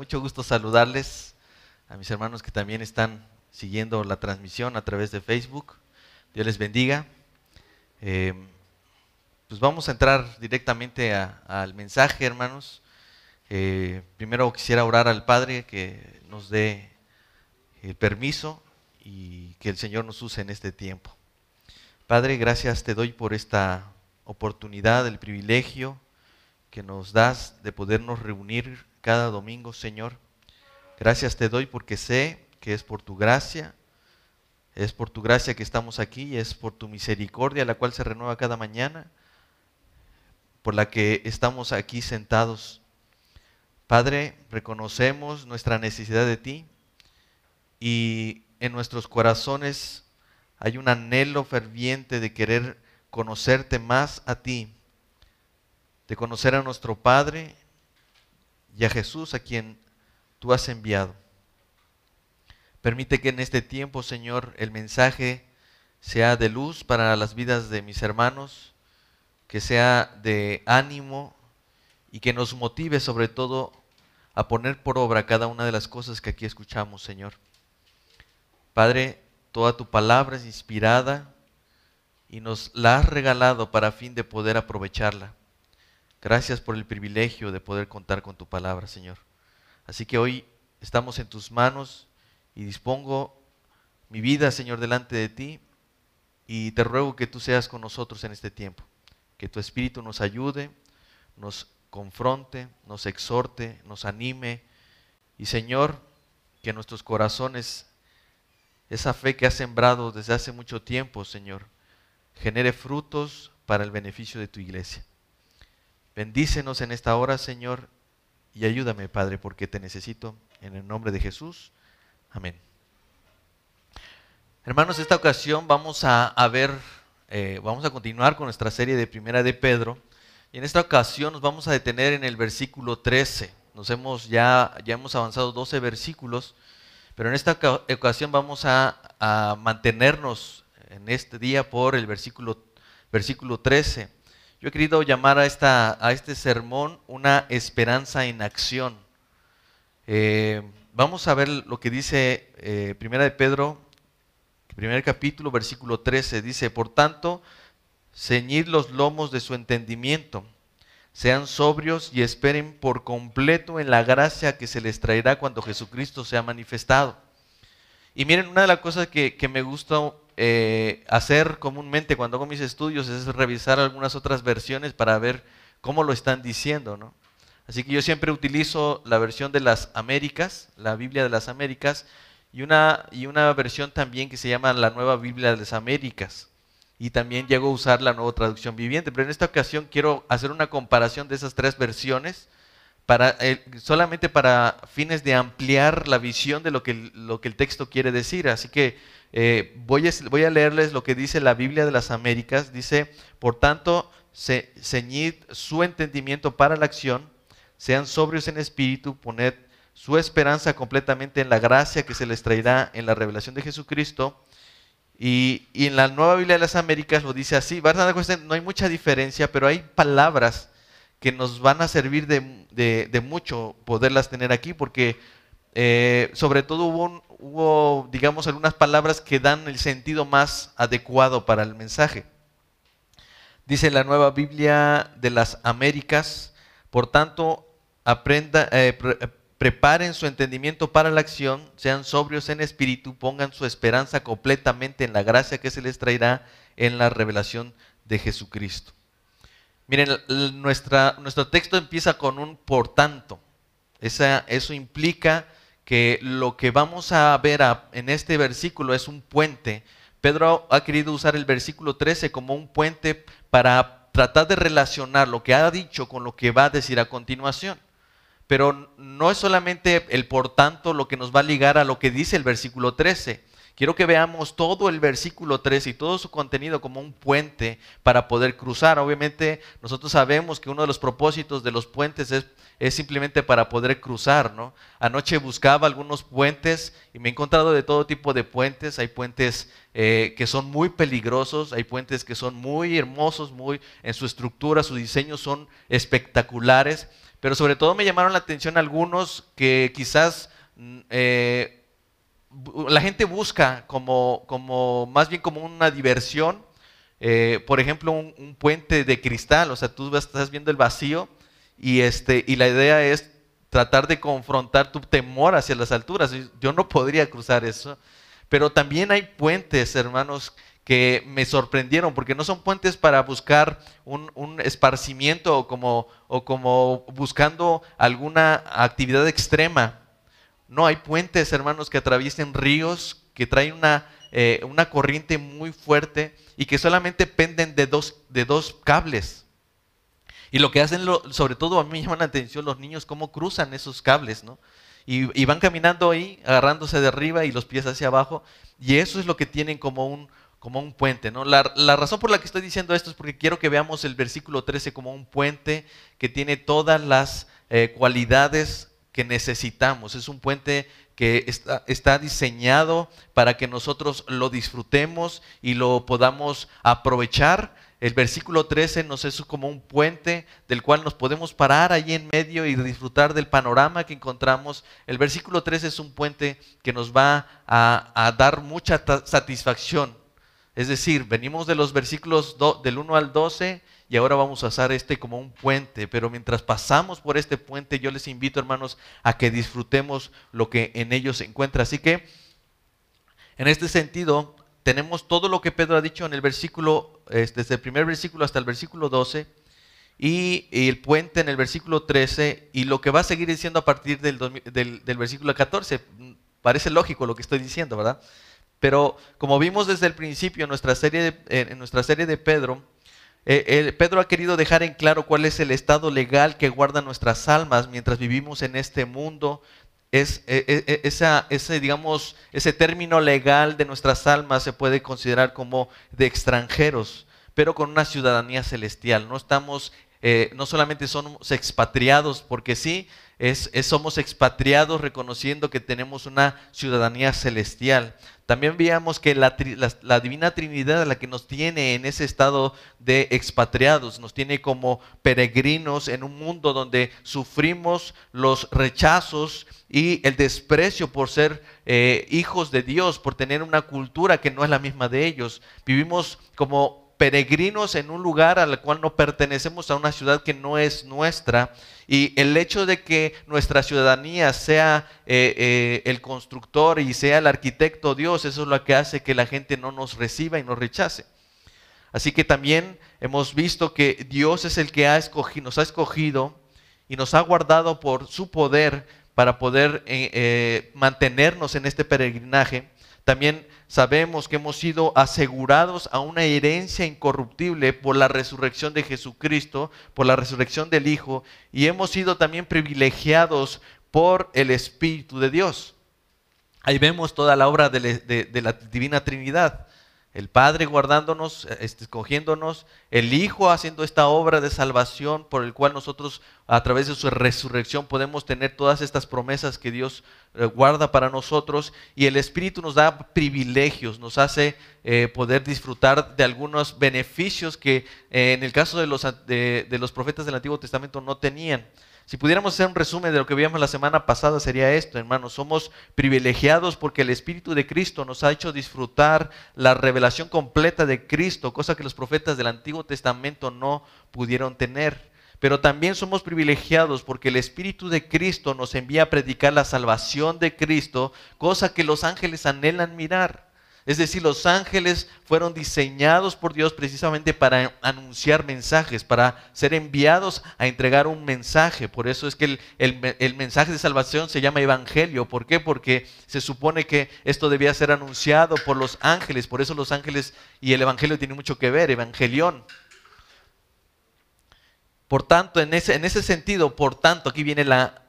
mucho gusto saludarles a mis hermanos que también están siguiendo la transmisión a través de Facebook. Dios les bendiga. Eh, pues vamos a entrar directamente al mensaje, hermanos. Eh, primero quisiera orar al Padre que nos dé el permiso y que el Señor nos use en este tiempo. Padre, gracias te doy por esta oportunidad, el privilegio que nos das de podernos reunir cada domingo, Señor. Gracias te doy porque sé que es por tu gracia, es por tu gracia que estamos aquí, es por tu misericordia, la cual se renueva cada mañana, por la que estamos aquí sentados. Padre, reconocemos nuestra necesidad de ti y en nuestros corazones hay un anhelo ferviente de querer conocerte más a ti, de conocer a nuestro Padre y a Jesús a quien tú has enviado. Permite que en este tiempo, Señor, el mensaje sea de luz para las vidas de mis hermanos, que sea de ánimo y que nos motive sobre todo a poner por obra cada una de las cosas que aquí escuchamos, Señor. Padre, toda tu palabra es inspirada y nos la has regalado para fin de poder aprovecharla. Gracias por el privilegio de poder contar con tu palabra, Señor. Así que hoy estamos en tus manos y dispongo mi vida, Señor, delante de ti y te ruego que tú seas con nosotros en este tiempo, que tu Espíritu nos ayude, nos confronte, nos exhorte, nos anime y, Señor, que nuestros corazones, esa fe que has sembrado desde hace mucho tiempo, Señor, genere frutos para el beneficio de tu iglesia. Bendícenos en esta hora, Señor, y ayúdame, Padre, porque te necesito. En el nombre de Jesús. Amén. Hermanos, esta ocasión vamos a, ver, eh, vamos a continuar con nuestra serie de Primera de Pedro. Y en esta ocasión nos vamos a detener en el versículo 13. Nos hemos ya, ya hemos avanzado 12 versículos, pero en esta ocasión vamos a, a mantenernos en este día por el versículo, versículo 13. Yo he querido llamar a, esta, a este sermón una esperanza en acción. Eh, vamos a ver lo que dice eh, Primera de Pedro, primer capítulo, versículo 13. Dice, por tanto, ceñid los lomos de su entendimiento, sean sobrios y esperen por completo en la gracia que se les traerá cuando Jesucristo sea manifestado. Y miren, una de las cosas que, que me gusta eh, hacer comúnmente cuando hago mis estudios es revisar algunas otras versiones para ver cómo lo están diciendo, ¿no? Así que yo siempre utilizo la versión de las Américas, la Biblia de las Américas, y una, y una versión también que se llama la Nueva Biblia de las Américas. Y también llego a usar la nueva traducción viviente. Pero en esta ocasión quiero hacer una comparación de esas tres versiones para, eh, solamente para fines de ampliar la visión de lo que, lo que el texto quiere decir. Así que eh, voy, a, leerles lo que dice la Biblia de las Américas. Dice, por tanto, ceñid su entendimiento para la acción, sean sobrios en espíritu, poned su esperanza completamente en la gracia que se les traerá en la revelación de Jesucristo. Y, en la nueva Biblia de las Américas lo dice así. no hay mucha diferencia, pero hay palabras que nos van a servir de mucho poderlas tener aquí, porque eh, sobre todo hubo, digamos, algunas palabras que dan el sentido más adecuado para el mensaje. Dice la nueva Biblia de las Américas, por tanto, aprenda, eh, preparen su entendimiento para la acción, sean sobrios en espíritu, pongan su esperanza completamente en la gracia que se les traerá en la revelación de Jesucristo. Miren, nuestro texto empieza con un por tanto. Esa, eso implica que lo que vamos a ver en este versículo es un puente. Pedro ha querido usar el versículo 13 como un puente para tratar de relacionar lo que ha dicho con lo que va a decir a continuación. Pero no es solamente el por tanto lo que nos va a ligar a lo que dice el versículo 13. Quiero que veamos todo el versículo 13 y todo su contenido como un puente para poder cruzar. Obviamente nosotros sabemos que uno de los propósitos de los puentes es, es simplemente para poder cruzar. ¿no? Anoche buscaba algunos puentes y me he encontrado de todo tipo de puentes. Hay puentes eh, que son muy peligrosos, hay puentes que son muy hermosos, muy en su estructura, su diseño son espectaculares. pero sobre todo me llamaron la atención algunos que quizás mm, eh, la gente busca como, como, más bien como una diversión. Eh, por ejemplo, un, puente de cristal, o sea, tú estás viendo el vacío y, este, y la idea es tratar de confrontar tu temor hacia las alturas. Yo no podría cruzar eso. Pero también hay puentes, hermanos, que me sorprendieron, porque no son puentes para buscar un, esparcimiento o como, o como buscando alguna actividad extrema. No, hay puentes, hermanos, que atraviesen ríos, que traen una, eh, una corriente muy fuerte y que solamente penden de dos, de dos cables. Y lo que hacen, sobre todo a mí me llama la atención los niños, cómo cruzan esos cables, ¿no? Y, van caminando ahí, agarrándose de arriba y los pies hacia abajo. Y eso es lo que tienen como un, como un puente. ¿no? La, razón por la que estoy diciendo esto es porque quiero que veamos el versículo 13 como un puente que tiene todas las eh, cualidades que necesitamos. Es un puente que está, está, diseñado para que nosotros lo disfrutemos y lo podamos aprovechar el versículo 13 nos es como un puente del cual nos podemos parar ahí en medio y disfrutar del panorama que encontramos. El versículo 13 es un puente que nos va a, dar mucha satisfacción. Es decir, venimos de los versículos del 1 al 12 y ahora vamos a usar este como un puente. Pero mientras pasamos por este puente, yo les invito, hermanos, a que disfrutemos lo que en ellos se encuentra. Así que, en este sentido, tenemos todo lo que Pedro ha dicho en el versículo, desde el primer versículo hasta el versículo 12, y, el puente en el versículo 13, y lo que va a seguir diciendo a partir del, del, versículo 14. Parece lógico lo que estoy diciendo, ¿verdad? Pero como vimos desde el principio nuestra serie en nuestra serie de Pedro, eh, Pedro ha querido dejar en claro cuál es el estado legal que guarda nuestras almas mientras vivimos en este mundo, es, e, e, e, esa, ese, digamos, ese término legal de nuestras almas se puede considerar como de extranjeros, pero con una ciudadanía celestial. No estamos, eh, no solamente somos expatriados, porque sí, somos expatriados reconociendo que tenemos una ciudadanía celestial. También veíamos que la, la, Divina Trinidad, la que nos tiene en ese estado de expatriados, nos tiene como peregrinos en un mundo donde sufrimos los rechazos y el desprecio por ser eh, hijos de Dios, por tener una cultura que no es la misma de ellos. Vivimos como peregrinos en un lugar al cual no pertenecemos a una ciudad que no es nuestra. Y el hecho de que nuestra ciudadanía sea eh, eh, el constructor y sea el arquitecto Dios, eso es lo que hace que la gente no nos reciba y nos rechace. Así que también hemos visto que Dios es el que ha escogido, nos ha escogido y nos ha guardado por su poder para poder eh, mantenernos en este peregrinaje. También sabemos que hemos sido asegurados a una herencia incorruptible por la resurrección de Jesucristo, por la resurrección del Hijo, y hemos sido también privilegiados por el Espíritu de Dios. Ahí vemos toda la obra de, la Divina Trinidad el Padre guardándonos, este, escogiéndonos, el Hijo haciendo esta obra de salvación por el cual nosotros a través de su resurrección podemos tener todas estas promesas que Dios eh, guarda para nosotros y el Espíritu nos da privilegios, nos hace eh, poder disfrutar de algunos beneficios que eh, en el caso de los, de los profetas del Antiguo Testamento no tenían. Si pudiéramos hacer un resumen de lo que vimos la semana pasada, sería esto, hermanos. Somos privilegiados porque el Espíritu de Cristo nos ha hecho disfrutar la revelación completa de Cristo, cosa que los profetas del Antiguo Testamento no pudieron tener. Pero también somos privilegiados porque el Espíritu de Cristo nos envía a predicar la salvación de Cristo, cosa que los ángeles anhelan mirar. Es decir, los ángeles fueron diseñados por Dios precisamente para anunciar mensajes, para ser enviados a entregar un mensaje. Por eso es que el, mensaje de salvación se llama evangelio. ¿Por qué? Porque se supone que esto debía ser anunciado por los ángeles. Por eso los ángeles y el evangelio tienen mucho que ver, evangelión. Por tanto, en ese, en ese sentido, por tanto, aquí viene la,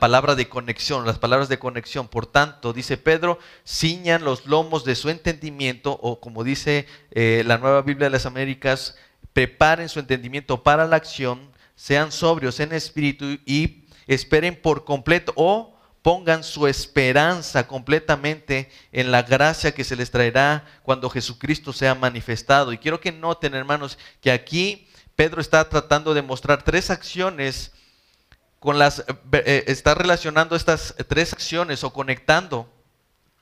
palabra de conexión, las palabras de conexión. Por tanto, dice Pedro, ciñan los lomos de su entendimiento, o como dice eh, la nueva Biblia de las Américas, preparen su entendimiento para la acción, sean sobrios en espíritu y esperen por completo o pongan su esperanza completamente en la gracia que se les traerá cuando Jesucristo sea manifestado. Y quiero que noten, hermanos, que aquí Pedro está tratando de mostrar tres acciones con las, eh, eh, está relacionando estas tres acciones o conectando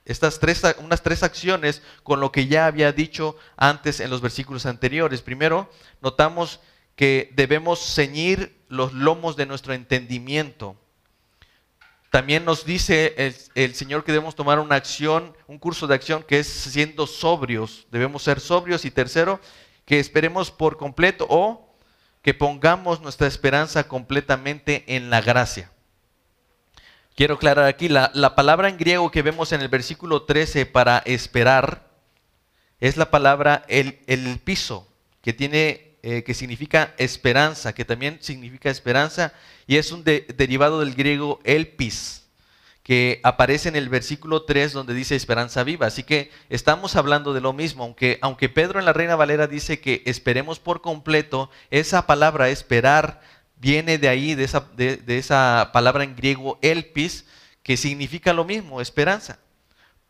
estas tres, unas tres acciones con lo que ya había dicho antes en los versículos anteriores. Primero, notamos que debemos ceñir los lomos de nuestro entendimiento. También nos dice el, el, Señor que debemos tomar una acción, un curso de acción que es siendo sobrios. Debemos ser sobrios. Y tercero, que esperemos por completo o que pongamos nuestra esperanza completamente en la gracia. Quiero aclarar aquí, la, la, palabra en griego que vemos en el versículo 13 para esperar es la palabra el, el piso, que, tiene, eh, que significa esperanza, que también significa esperanza, y es un de, derivado del griego elpis, que aparece en el versículo 3 donde dice esperanza viva. Así que estamos hablando de lo mismo, aunque, aunque Pedro en la Reina Valera dice que esperemos por completo, esa palabra esperar viene de ahí, de esa, de, esa palabra en griego elpis, que significa lo mismo, esperanza.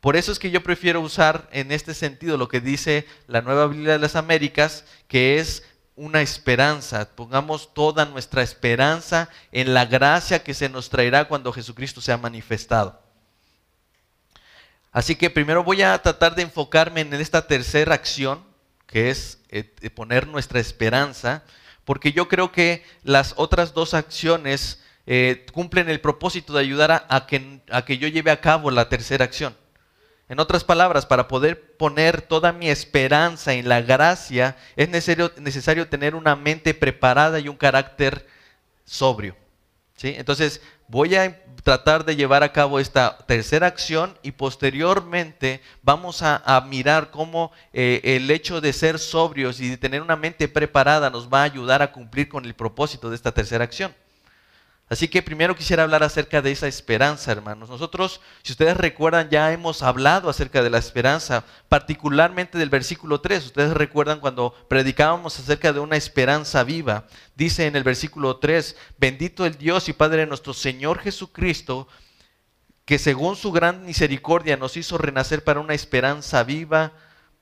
Por eso es que yo prefiero usar en este sentido lo que dice la Nueva Biblia de las Américas, que es una esperanza, pongamos toda nuestra esperanza en la gracia que se nos traerá cuando Jesucristo sea manifestado. Así que primero voy a tratar de enfocarme en esta tercera acción, que es eh, poner nuestra esperanza, porque yo creo que las otras dos acciones eh, cumplen el propósito de ayudar a, que, a que yo lleve a cabo la tercera acción. En otras palabras, para poder poner toda mi esperanza en la gracia, es necesario, necesario tener una mente preparada y un carácter sobrio. ¿sí? Entonces, voy a tratar de llevar a cabo esta tercera acción y posteriormente vamos a, mirar cómo eh, el hecho de ser sobrios y de tener una mente preparada nos va a ayudar a cumplir con el propósito de esta tercera acción. Así que primero quisiera hablar acerca de esa esperanza, hermanos. Nosotros, si ustedes recuerdan, ya hemos hablado acerca de la esperanza, particularmente del versículo 3. Ustedes recuerdan cuando predicábamos acerca de una esperanza viva. Dice en el versículo 3, bendito el Dios y Padre de nuestro Señor Jesucristo, que según su gran misericordia nos hizo renacer para una esperanza viva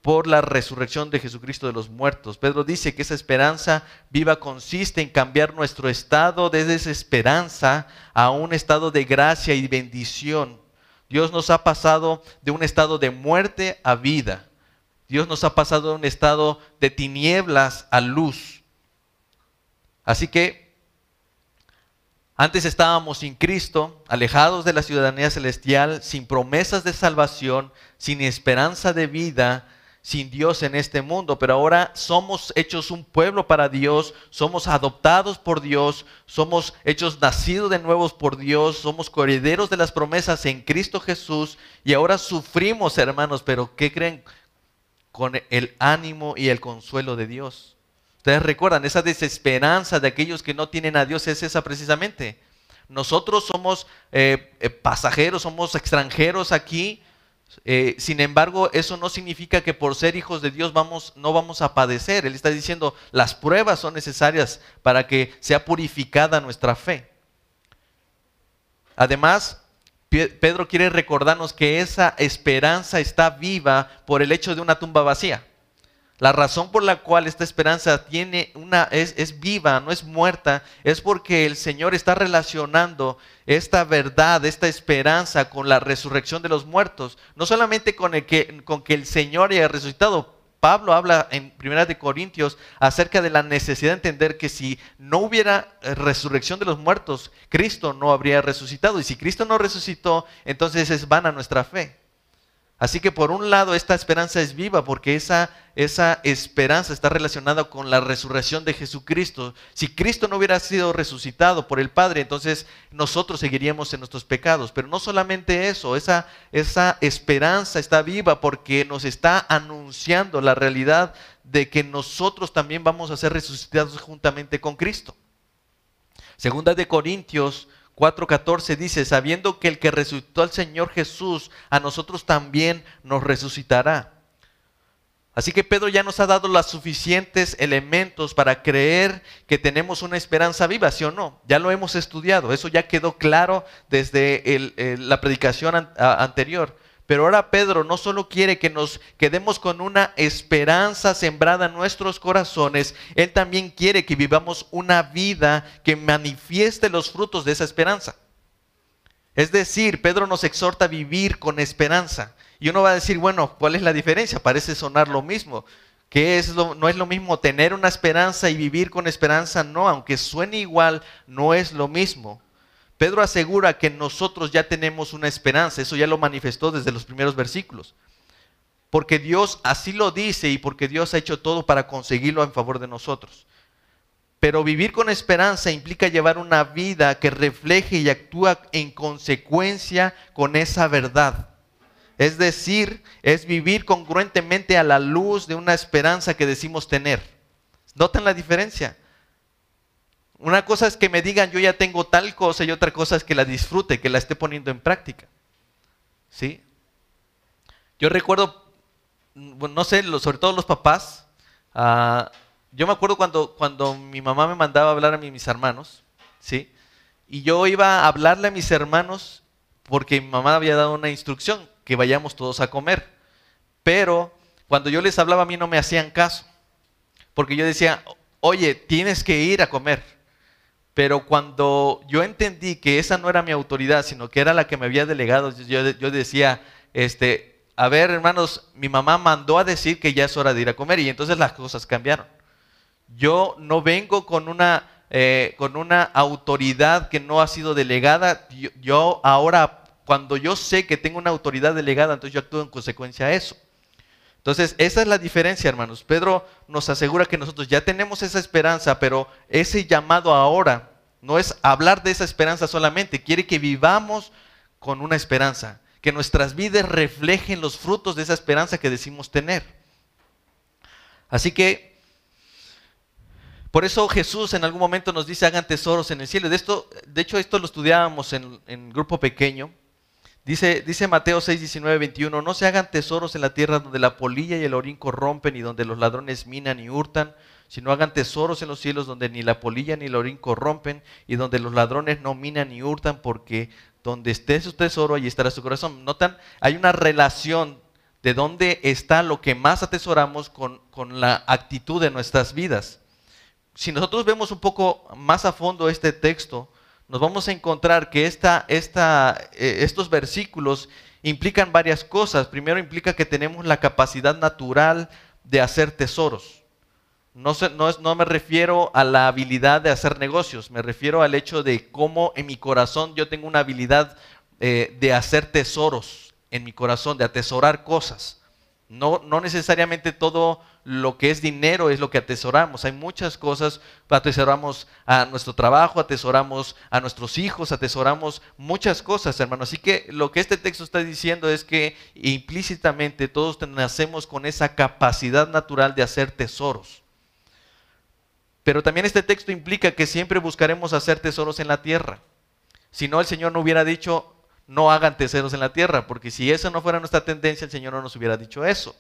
por la resurrección de Jesucristo de los muertos. Pedro dice que esa esperanza viva consiste en cambiar nuestro estado de desesperanza a un estado de gracia y bendición. Dios nos ha pasado de un estado de muerte a vida. Dios nos ha pasado de un estado de tinieblas a luz. Así que antes estábamos sin Cristo, alejados de la ciudadanía celestial, sin promesas de salvación, sin esperanza de vida, sin Dios en este mundo, pero ahora somos hechos un pueblo para Dios, somos adoptados por Dios, somos hechos nacidos de nuevos por Dios, somos coherederos de las promesas en Cristo Jesús y ahora sufrimos, hermanos, pero ¿qué creen? Con el ánimo y el consuelo de Dios. Ustedes recuerdan, esa desesperanza de aquellos que no tienen a Dios es esa precisamente. Nosotros somos eh, eh, pasajeros, somos extranjeros aquí, eh, sin embargo, eso no significa que por ser hijos de Dios vamos, no vamos a padecer. Él está diciendo, las pruebas son necesarias para que sea purificada nuestra fe. Además, Pedro quiere recordarnos que esa esperanza está viva por el hecho de una tumba vacía. La razón por la cual esta esperanza tiene una, es, es, viva, no es muerta, es porque el Señor está relacionando esta verdad, esta esperanza con la resurrección de los muertos. No solamente con, el que, con que el Señor haya resucitado. Pablo habla en Primera de Corintios acerca de la necesidad de entender que si no hubiera resurrección de los muertos, Cristo no habría resucitado. Y si Cristo no resucitó, entonces es vana nuestra fe. Así que por un lado esta esperanza es viva porque esa, esa esperanza está relacionada con la resurrección de Jesucristo. Si Cristo no hubiera sido resucitado por el Padre, entonces nosotros seguiríamos en nuestros pecados. Pero no solamente eso, esa, esa esperanza está viva porque nos está anunciando la realidad de que nosotros también vamos a ser resucitados juntamente con Cristo. Segunda de Corintios 4.14 dice, sabiendo que el que resucitó al Señor Jesús, a nosotros también nos resucitará. Así que Pedro ya nos ha dado los suficientes elementos para creer que tenemos una esperanza viva, ¿sí o no? Ya lo hemos estudiado, eso ya quedó claro desde la predicación anterior. Pero ahora Pedro no solo quiere que nos quedemos con una esperanza sembrada en nuestros corazones, él también quiere que vivamos una vida que manifieste los frutos de esa esperanza. Es decir, Pedro nos exhorta a vivir con esperanza. Y uno va a decir, bueno, ¿cuál es la diferencia? Parece sonar lo mismo. ¿Qué es lo, no es lo mismo tener una esperanza y vivir con esperanza? No, aunque suene igual, no es lo mismo. Pedro asegura que nosotros ya tenemos una esperanza, eso ya lo manifestó desde los primeros versículos. Porque Dios así lo dice y porque Dios ha hecho todo para conseguirlo en favor de nosotros. Pero vivir con esperanza implica llevar una vida que refleje y actúa en consecuencia con esa verdad. Es decir, es vivir congruentemente a la luz de una esperanza que decimos tener. ¿Notan la diferencia? Una cosa es que me digan yo ya tengo tal cosa y otra cosa es que la disfrute, que la esté poniendo en práctica. ¿Sí? Yo recuerdo, no sé, sobre todo los papás, uh, yo me acuerdo cuando, cuando mi mamá me mandaba a hablar a mis hermanos, ¿sí? Y yo iba a hablarle a mis hermanos porque mi mamá había dado una instrucción, que vayamos todos a comer. Pero cuando yo les hablaba a mí no me hacían caso, porque yo decía, oye, tienes que ir a comer. Pero cuando yo entendí que esa no era mi autoridad, sino que era la que me había delegado, yo, decía, este, a ver hermanos, mi mamá mandó a decir que ya es hora de ir a comer y entonces las cosas cambiaron. Yo no vengo con una, eh, con una autoridad que no ha sido delegada. Yo, yo, ahora, cuando yo sé que tengo una autoridad delegada, entonces yo actúo en consecuencia a eso. Entonces, esa es la diferencia, hermanos. Pedro nos asegura que nosotros ya tenemos esa esperanza, pero ese llamado ahora no es hablar de esa esperanza solamente, quiere que vivamos con una esperanza, que nuestras vidas reflejen los frutos de esa esperanza que decimos tener. Así que, por eso Jesús en algún momento nos dice, hagan tesoros en el cielo. De, esto, de hecho, esto lo estudiábamos en, en grupo pequeño. Dice, Mateo 6, 19, 21, no se hagan tesoros en la tierra donde la polilla y el orín corrompen y donde los ladrones minan y hurtan, sino hagan tesoros en los cielos donde ni la polilla ni el orín corrompen y donde los ladrones no minan ni hurtan, porque donde esté su tesoro, allí estará su corazón. Notan, hay una relación de dónde está lo que más atesoramos con la actitud de nuestras vidas. Si nosotros vemos un poco más a fondo este texto, nos vamos a encontrar que esta, esta, eh, estos versículos implican varias cosas. Primero implica que tenemos la capacidad natural de hacer tesoros. No, no, no, me refiero a la habilidad de hacer negocios, me refiero al hecho de cómo en mi corazón yo tengo una habilidad eh, de hacer tesoros en mi corazón, de atesorar cosas. No, no necesariamente todo lo que es dinero es lo que atesoramos. Hay muchas cosas. Atesoramos a nuestro trabajo, atesoramos a nuestros hijos, atesoramos muchas cosas, hermano. Así que lo que este texto está diciendo es que implícitamente todos nacemos con esa capacidad natural de hacer tesoros. Pero también este texto implica que siempre buscaremos hacer tesoros en la tierra. Si no, el Señor no hubiera dicho, no hagan tesoros en la tierra, porque si esa no fuera nuestra tendencia, el Señor no nos hubiera dicho eso.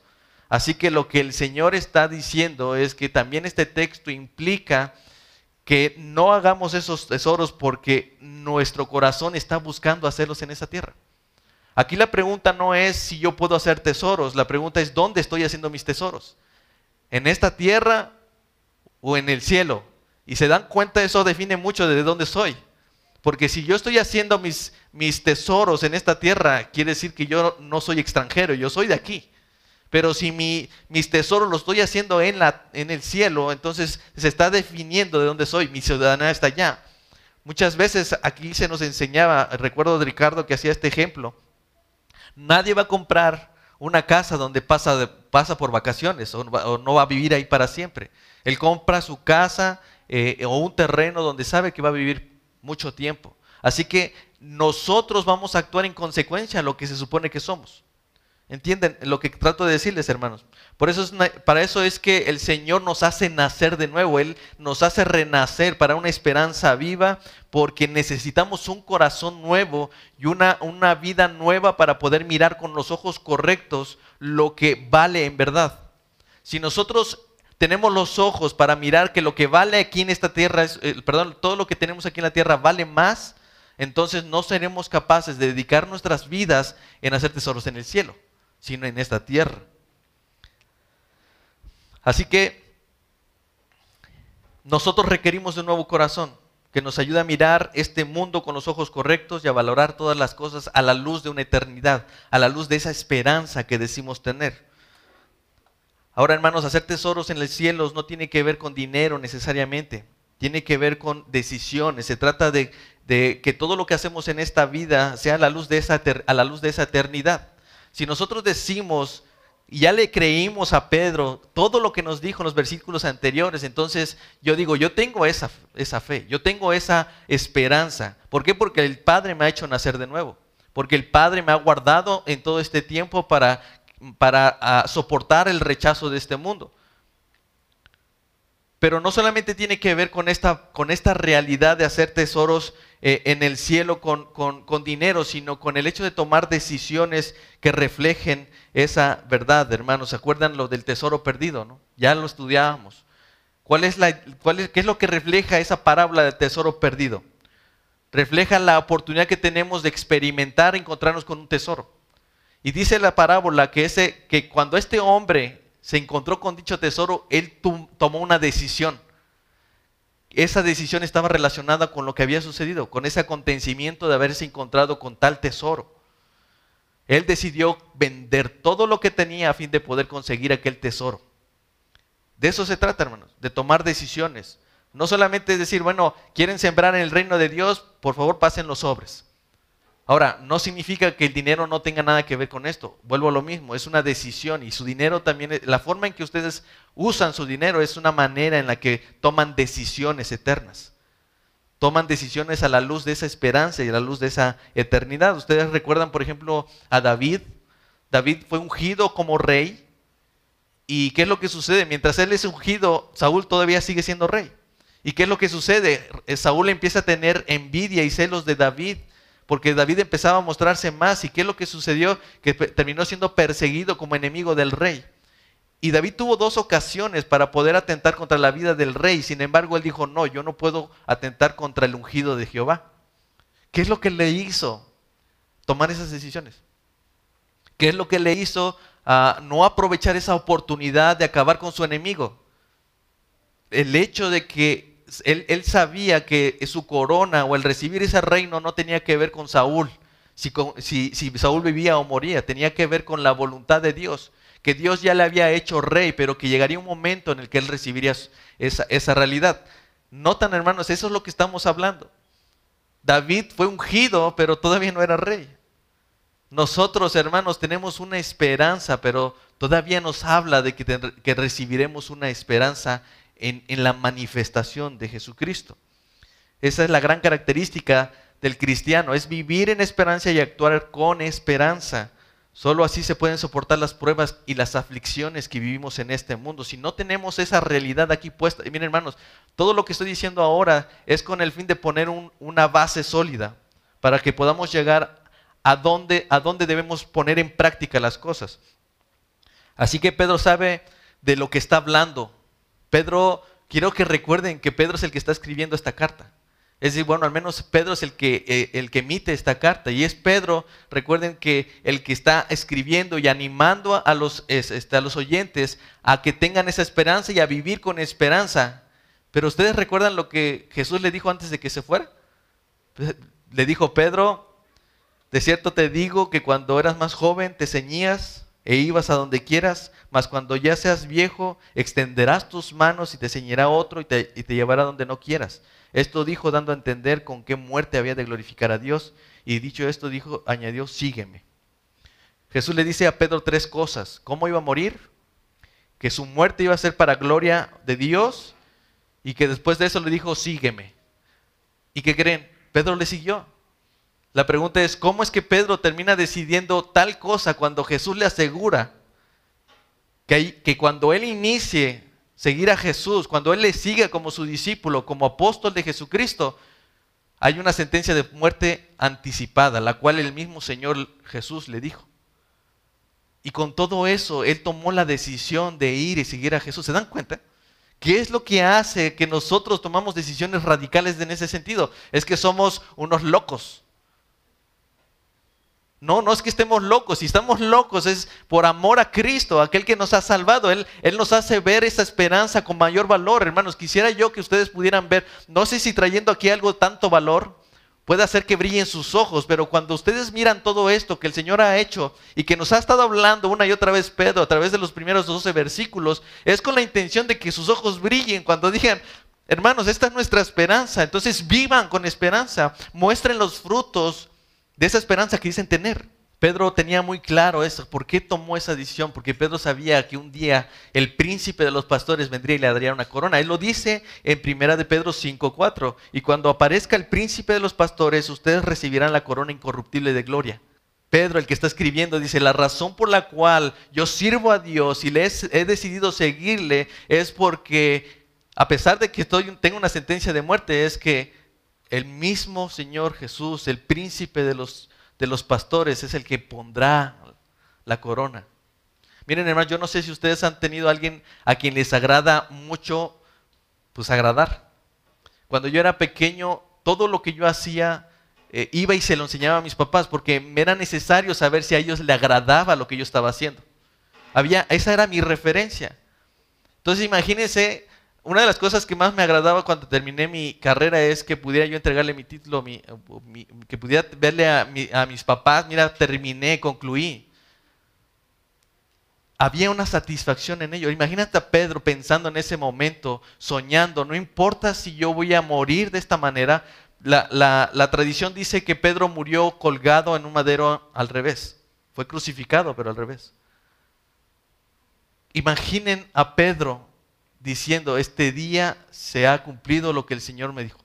Así que lo que el Señor está diciendo es que también este texto implica que no hagamos esos tesoros porque nuestro corazón está buscando hacerlos en esa tierra. Aquí la pregunta no es si yo puedo hacer tesoros, la pregunta es dónde estoy haciendo mis tesoros. ¿En esta tierra o en el cielo? Y se dan cuenta, eso define mucho de dónde soy. Porque si yo estoy haciendo mis, mis tesoros en esta tierra, quiere decir que yo no soy extranjero, yo soy de aquí. Pero si mis tesoros los estoy haciendo en, la, en el cielo, entonces se está definiendo de dónde soy, mi ciudadanía está allá. Muchas veces aquí se nos enseñaba, recuerdo de Ricardo que hacía este ejemplo, nadie va a comprar una casa donde pasa, pasa por vacaciones o, no va a vivir ahí para siempre. Él compra su casa eh, o un terreno donde sabe que va a vivir mucho tiempo. Así que nosotros vamos a actuar en consecuencia a lo que se supone que somos. ¿Entienden lo que trato de decirles, hermanos? Por eso es para eso es que el Señor nos hace nacer de nuevo, Él nos hace renacer para una esperanza viva, porque necesitamos un corazón nuevo y una, una vida nueva para poder mirar con los ojos correctos lo que vale en verdad. Si nosotros tenemos los ojos para mirar que lo que vale aquí en esta tierra, es, eh, perdón, todo lo que tenemos aquí en la tierra vale más, entonces no seremos capaces de dedicar nuestras vidas en hacer tesoros en el cielo, sino en esta tierra. Así que nosotros requerimos de un nuevo corazón que nos ayude a mirar este mundo con los ojos correctos y a valorar todas las cosas a la luz de una eternidad, a la luz de esa esperanza que decimos tener. Ahora, hermanos, hacer tesoros en el cielo no tiene que ver con dinero necesariamente, tiene que ver con decisiones. Se trata de, que todo lo que hacemos en esta vida sea a la luz de esa, a la luz de esa eternidad. Si nosotros decimos, y ya le creímos a Pedro todo lo que nos dijo en los versículos anteriores. Entonces yo digo, yo tengo esa, esa fe, yo tengo esa esperanza. ¿Por qué? Porque el Padre me ha hecho nacer de nuevo. Porque el Padre me ha guardado en todo este tiempo para, para soportar el rechazo de este mundo. Pero no solamente tiene que ver con esta, con esta realidad de hacer tesoros eh, en el cielo con, con, dinero, sino con el hecho de tomar decisiones que reflejen esa verdad, hermanos. ¿Se acuerdan lo del tesoro perdido? ¿no? Ya lo estudiábamos. ¿Cuál es la, cuál es, ¿Qué es lo que refleja esa parábola del tesoro perdido? Refleja la oportunidad que tenemos de experimentar, encontrarnos con un tesoro. Y dice la parábola que, ese, que cuando este hombre se encontró con dicho tesoro, él tomó una decisión. Esa decisión estaba relacionada con lo que había sucedido, con ese acontecimiento de haberse encontrado con tal tesoro. Él decidió vender todo lo que tenía a fin de poder conseguir aquel tesoro. De eso se trata, hermanos, de tomar decisiones. No solamente es decir, bueno, quieren sembrar en el reino de Dios, por favor pasen los sobres. Ahora, no significa que el dinero no tenga nada que ver con esto. Vuelvo a lo mismo, es una decisión y su dinero también, la forma en que ustedes usan su dinero es una manera en la que toman decisiones eternas. Toman decisiones a la luz de esa esperanza y a la luz de esa eternidad. Ustedes recuerdan, por ejemplo, a David. David fue ungido como rey. ¿Y qué es lo que sucede? Mientras él es ungido, Saúl todavía sigue siendo rey. ¿Y qué es lo que sucede? Saúl empieza a tener envidia y celos de David porque David empezaba a mostrarse más. ¿Y qué es lo que sucedió? Que terminó siendo perseguido como enemigo del rey. Y David tuvo dos ocasiones para poder atentar contra la vida del rey. Sin embargo, él dijo, no, yo no puedo atentar contra el ungido de Jehová. ¿Qué es lo que le hizo tomar esas decisiones? ¿Qué es lo que le hizo a no aprovechar esa oportunidad de acabar con su enemigo? El hecho de que él, sabía que su corona o el recibir ese reino no tenía que ver con Saúl, si, Saúl vivía o moría, tenía que ver con la voluntad de Dios, que Dios ya le había hecho rey, pero que llegaría un momento en el que él recibiría esa, esa realidad. Notan, hermanos, eso es lo que estamos hablando. David fue ungido, pero todavía no era rey. Nosotros, hermanos, tenemos una esperanza, pero todavía nos habla de que, que recibiremos una esperanza en, la manifestación de Jesucristo. Esa es la gran característica del cristiano, es vivir en esperanza y actuar con esperanza. Solo así se pueden soportar las pruebas y las aflicciones que vivimos en este mundo. Si no tenemos esa realidad aquí puesta, y miren hermanos, todo lo que estoy diciendo ahora es con el fin de poner una base sólida para que podamos llegar a donde, a donde debemos poner en práctica las cosas. Así que Pedro sabe de lo que está hablando. Pedro, quiero que recuerden que Pedro es el que está escribiendo esta carta. Es decir, bueno, al menos Pedro es el que, eh, el que emite esta carta. Y es Pedro, recuerden que el que está escribiendo y animando a los, este, a los oyentes a que tengan esa esperanza y a vivir con esperanza. Pero ustedes recuerdan lo que Jesús le dijo antes de que se fuera. Le dijo, Pedro, de cierto te digo que cuando eras más joven te ceñías e ibas a donde quieras, mas cuando ya seas viejo, extenderás tus manos y te ceñirá otro y te, y te llevará donde no quieras. Esto dijo dando a entender con qué muerte había de glorificar a Dios. Y dicho esto, dijo, añadió, sígueme. Jesús le dice a Pedro tres cosas. ¿Cómo iba a morir? Que su muerte iba a ser para gloria de Dios y que después de eso le dijo, sígueme. ¿Y qué creen? Pedro le siguió. La pregunta es, ¿cómo es que Pedro termina decidiendo tal cosa cuando Jesús le asegura que, cuando él inicie seguir a Jesús, cuando él le siga como su discípulo, como apóstol de Jesucristo, hay una sentencia de muerte anticipada, la cual el mismo Señor Jesús le dijo. Y con todo eso, él tomó la decisión de ir y seguir a Jesús. ¿Se dan cuenta? ¿Qué es lo que hace que nosotros tomamos decisiones radicales en ese sentido? Es que somos unos locos. No, no es que estemos locos. Si estamos locos es por amor a Cristo, aquel que nos ha salvado. Él, Él nos hace ver esa esperanza con mayor valor. Hermanos, quisiera yo que ustedes pudieran ver, no sé si trayendo aquí algo tanto valor, puede hacer que brillen sus ojos, pero cuando ustedes miran todo esto que el Señor ha hecho y que nos ha estado hablando una y otra vez Pedro a través de los primeros 12 versículos, es con la intención de que sus ojos brillen cuando digan, hermanos, esta es nuestra esperanza, entonces vivan con esperanza, muestren los frutos de esa esperanza que dicen tener. Pedro tenía muy claro eso. ¿Por qué tomó esa decisión? Porque Pedro sabía que un día el príncipe de los pastores vendría y le daría una corona. Él lo dice en primera de Pedro 5:4. Y cuando aparezca el príncipe de los pastores, ustedes recibirán la corona incorruptible de gloria. Pedro, el que está escribiendo, dice, la razón por la cual yo sirvo a Dios y le he, decidido seguirle es porque, a pesar de que estoy, tengo una sentencia de muerte, es que el mismo Señor Jesús, el príncipe de los, de los pastores, es el que pondrá la corona. Miren, hermanos, yo no sé si ustedes han tenido a alguien a quien les agrada mucho, pues agradar. Cuando yo era pequeño, todo lo que yo hacía, eh, iba y se lo enseñaba a mis papás, porque me era necesario saber si a ellos le agradaba lo que yo estaba haciendo. Había, esa era mi referencia. Entonces imagínense una de las cosas que más me agradaba cuando terminé mi carrera es que pudiera yo entregarle mi título, que pudiera verle a, mis papás, mira, terminé, concluí. Había una satisfacción en ello. Imagínate a Pedro pensando en ese momento, soñando, no importa si yo voy a morir de esta manera. la tradición dice que Pedro murió colgado en un madero al revés. Fue crucificado, pero al revés. Imaginen a Pedro diciendo, este día se ha cumplido lo que el Señor me dijo.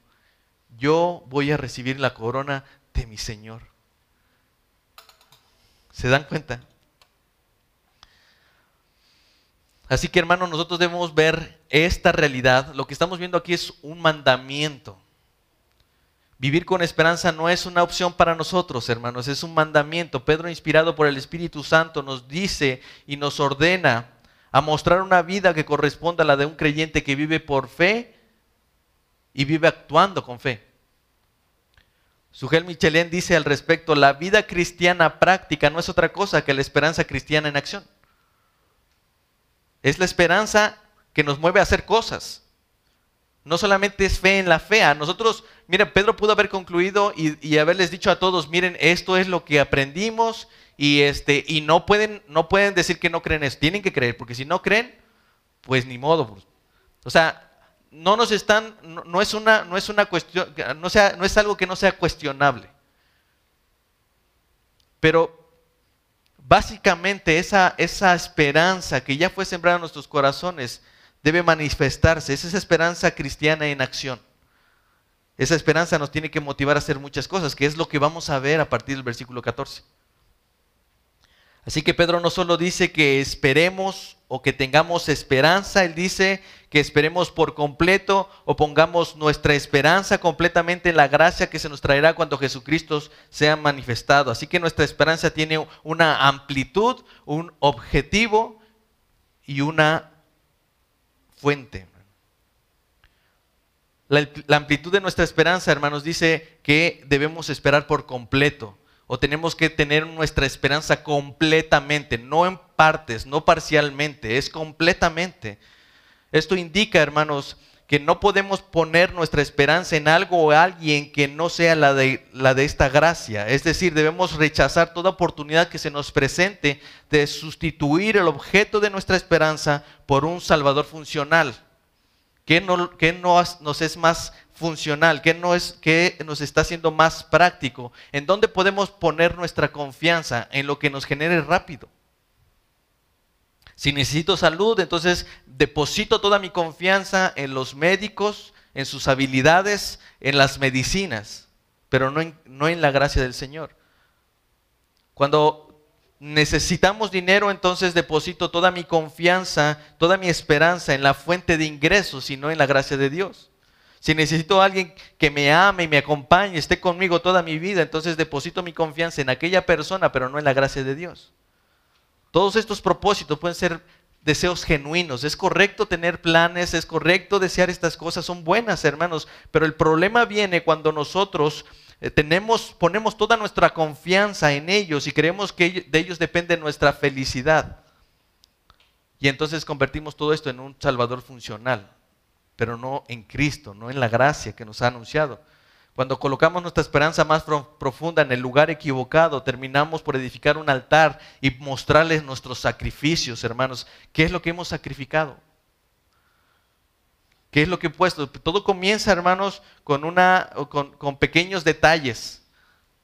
Yo voy a recibir la corona de mi Señor. ¿Se dan cuenta? Así que hermanos, nosotros debemos ver esta realidad. Lo que estamos viendo aquí es un mandamiento. Vivir con esperanza no es una opción para nosotros, hermanos, es un mandamiento. Pedro, inspirado por el Espíritu Santo, nos dice y nos ordena a mostrar una vida que corresponda a la de un creyente que vive por fe y vive actuando con fe. Sugel Michelén dice al respecto, la vida cristiana práctica no es otra cosa que la esperanza cristiana en acción. Es la esperanza que nos mueve a hacer cosas. No solamente es fe en la fe. A nosotros, mira, Pedro pudo haber concluido y haberles dicho a todos, miren, esto es lo que aprendimos y, este, y no, pueden, no pueden decir que no creen eso, tienen que creer, porque si no creen, pues ni modo. O sea, no nos están, no, es una, no es una cuestión, no, sea, no es algo que no sea cuestionable. Pero básicamente esa, esa esperanza que ya fue sembrada en nuestros corazones debe manifestarse, es esa esperanza cristiana en acción. Esa esperanza nos tiene que motivar a hacer muchas cosas, que es lo que vamos a ver a partir del versículo 14. Así que Pedro no solo dice que esperemos o que tengamos esperanza, él dice que esperemos por completo o pongamos nuestra esperanza completamente en la gracia que se nos traerá cuando Jesucristo sea manifestado. Así que nuestra esperanza tiene una amplitud, un objetivo y una fuente. La, amplitud de nuestra esperanza, hermanos, dice que debemos esperar por completo o tenemos que tener nuestra esperanza completamente, no en partes, no parcialmente, es completamente. Esto indica, hermanos, que no podemos poner nuestra esperanza en algo o alguien que no sea la de, la de esta gracia. Es decir, debemos rechazar toda oportunidad que se nos presente de sustituir el objeto de nuestra esperanza por un Salvador funcional. ¿Qué, no, qué nos, nos es más funcional? ¿Qué, no es, ¿Qué nos está haciendo más práctico? ¿En dónde podemos poner nuestra confianza? En lo que nos genere rápido. Si necesito salud, entonces deposito toda mi confianza en los médicos, en sus habilidades, en las medicinas, pero no en, no en la gracia del Señor. Cuando necesitamos dinero, entonces deposito toda mi confianza, toda mi esperanza en la fuente de ingresos y no en la gracia de Dios. Si necesito a alguien que me ame y me acompañe, esté conmigo toda mi vida, entonces deposito mi confianza en aquella persona, pero no en la gracia de Dios. Todos estos propósitos pueden ser deseos genuinos. Es correcto tener planes, es correcto desear estas cosas, son buenas, hermanos, pero el problema viene cuando nosotros eh, tenemos, ponemos toda nuestra confianza en ellos y creemos que de ellos depende nuestra felicidad. Y entonces convertimos todo esto en un Salvador funcional, pero no en Cristo, no en la gracia que nos ha anunciado. Cuando colocamos nuestra esperanza más profunda en el lugar equivocado, terminamos por edificar un altar y mostrarles nuestros sacrificios, hermanos. ¿Qué es lo que hemos sacrificado? ¿Qué es lo que he puesto? Todo comienza, hermanos, con, una, con, con pequeños detalles.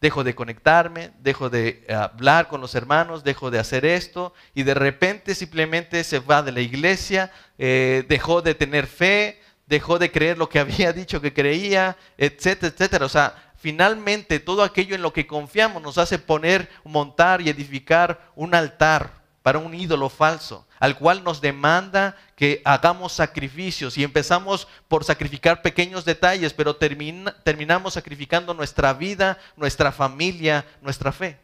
Dejo de conectarme, dejo de hablar con los hermanos, dejo de hacer esto y de repente simplemente se va de la iglesia, eh, dejó de tener fe, dejó de creer lo que había dicho que creía, etcétera, etcétera. O sea, finalmente todo aquello en lo que confiamos nos hace poner, montar y edificar un altar para un ídolo falso, al cual nos demanda que hagamos sacrificios y empezamos por sacrificar pequeños detalles, pero terminamos sacrificando nuestra vida, nuestra familia, nuestra fe.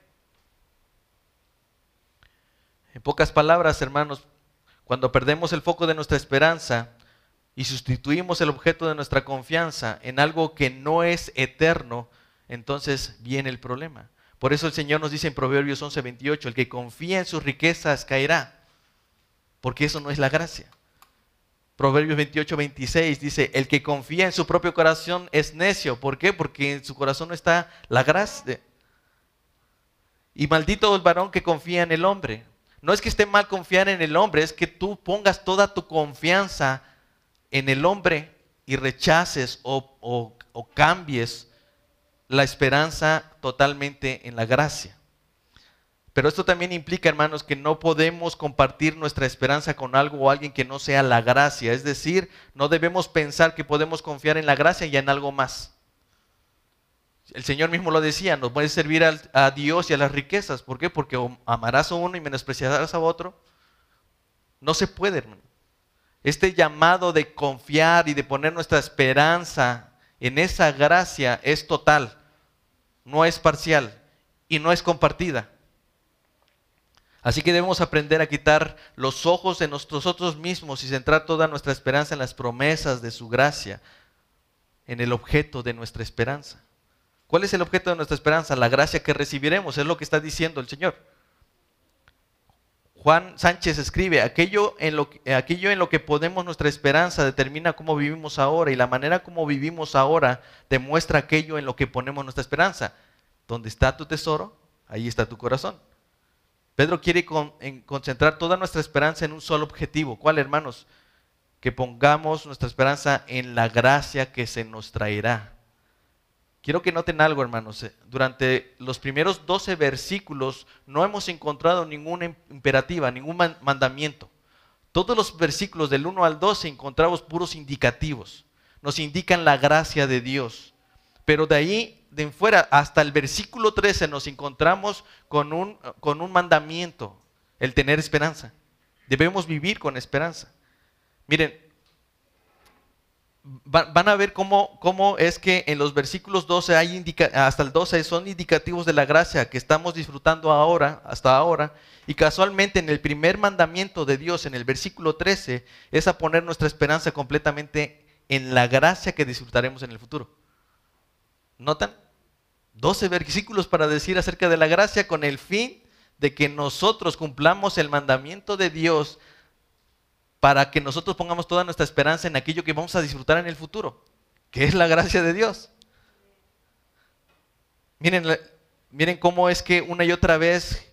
En pocas palabras, hermanos, cuando perdemos el foco de nuestra esperanza, y sustituimos el objeto de nuestra confianza en algo que no es eterno, entonces viene el problema. Por eso el Señor nos dice en Proverbios 11:28, el que confía en sus riquezas caerá, porque eso no es la gracia. Proverbios 28:26 dice, el que confía en su propio corazón es necio. ¿Por qué? Porque en su corazón no está la gracia. Y maldito el varón que confía en el hombre. No es que esté mal confiar en el hombre, es que tú pongas toda tu confianza en el hombre y rechaces o, cambies la esperanza totalmente en la gracia. Pero esto también implica, hermanos, que no podemos compartir nuestra esperanza con algo o alguien que no sea la gracia. Es decir, no debemos pensar que podemos confiar en la gracia y en algo más. El Señor mismo lo decía, nos puede servir a, Dios y a las riquezas. ¿Por qué? Porque amarás a uno y menospreciarás a otro. No se puede, hermano. Este llamado de confiar y de poner nuestra esperanza en esa gracia es total, no es parcial y no es compartida. Así que debemos aprender a quitar los ojos de nosotros mismos y centrar toda nuestra esperanza en las promesas de su gracia, en el objeto de nuestra esperanza. ¿Cuál es el objeto de nuestra esperanza? La gracia que recibiremos, es lo que está diciendo el Señor. Juan Sánchez escribe, aquello en, lo, aquello en lo que ponemos nuestra esperanza determina cómo vivimos ahora y la manera como vivimos ahora demuestra aquello en lo que ponemos nuestra esperanza. Donde está tu tesoro, ahí está tu corazón. Pedro quiere concentrar toda nuestra esperanza en un solo objetivo. ¿Cuál, hermanos? Que pongamos nuestra esperanza en la gracia que se nos traerá. Quiero que noten algo, hermanos. Eh, durante los primeros 12 versículos no hemos encontrado ninguna imperativa, ningún mandamiento. Todos los versículos del 1 al 12 encontramos puros indicativos. Nos indican la gracia de Dios. Pero de ahí, de en fuera, hasta el versículo 13 nos encontramos con un, con un mandamiento, el tener esperanza. Debemos vivir con esperanza. Miren, van a ver cómo, cómo, es que en los versículos 12 hay hasta el 12 son indicativos de la gracia que estamos disfrutando ahora, hasta ahora, y casualmente en el primer mandamiento de Dios, en el versículo 13, es a poner nuestra esperanza completamente en la gracia que disfrutaremos en el futuro. ¿Notan? 12 versículos para decir acerca de la gracia con el fin de que nosotros cumplamos el mandamiento de Dios para que nosotros pongamos toda nuestra esperanza en aquello que vamos a disfrutar en el futuro, que es la gracia de Dios. Miren, miren cómo es que una y otra vez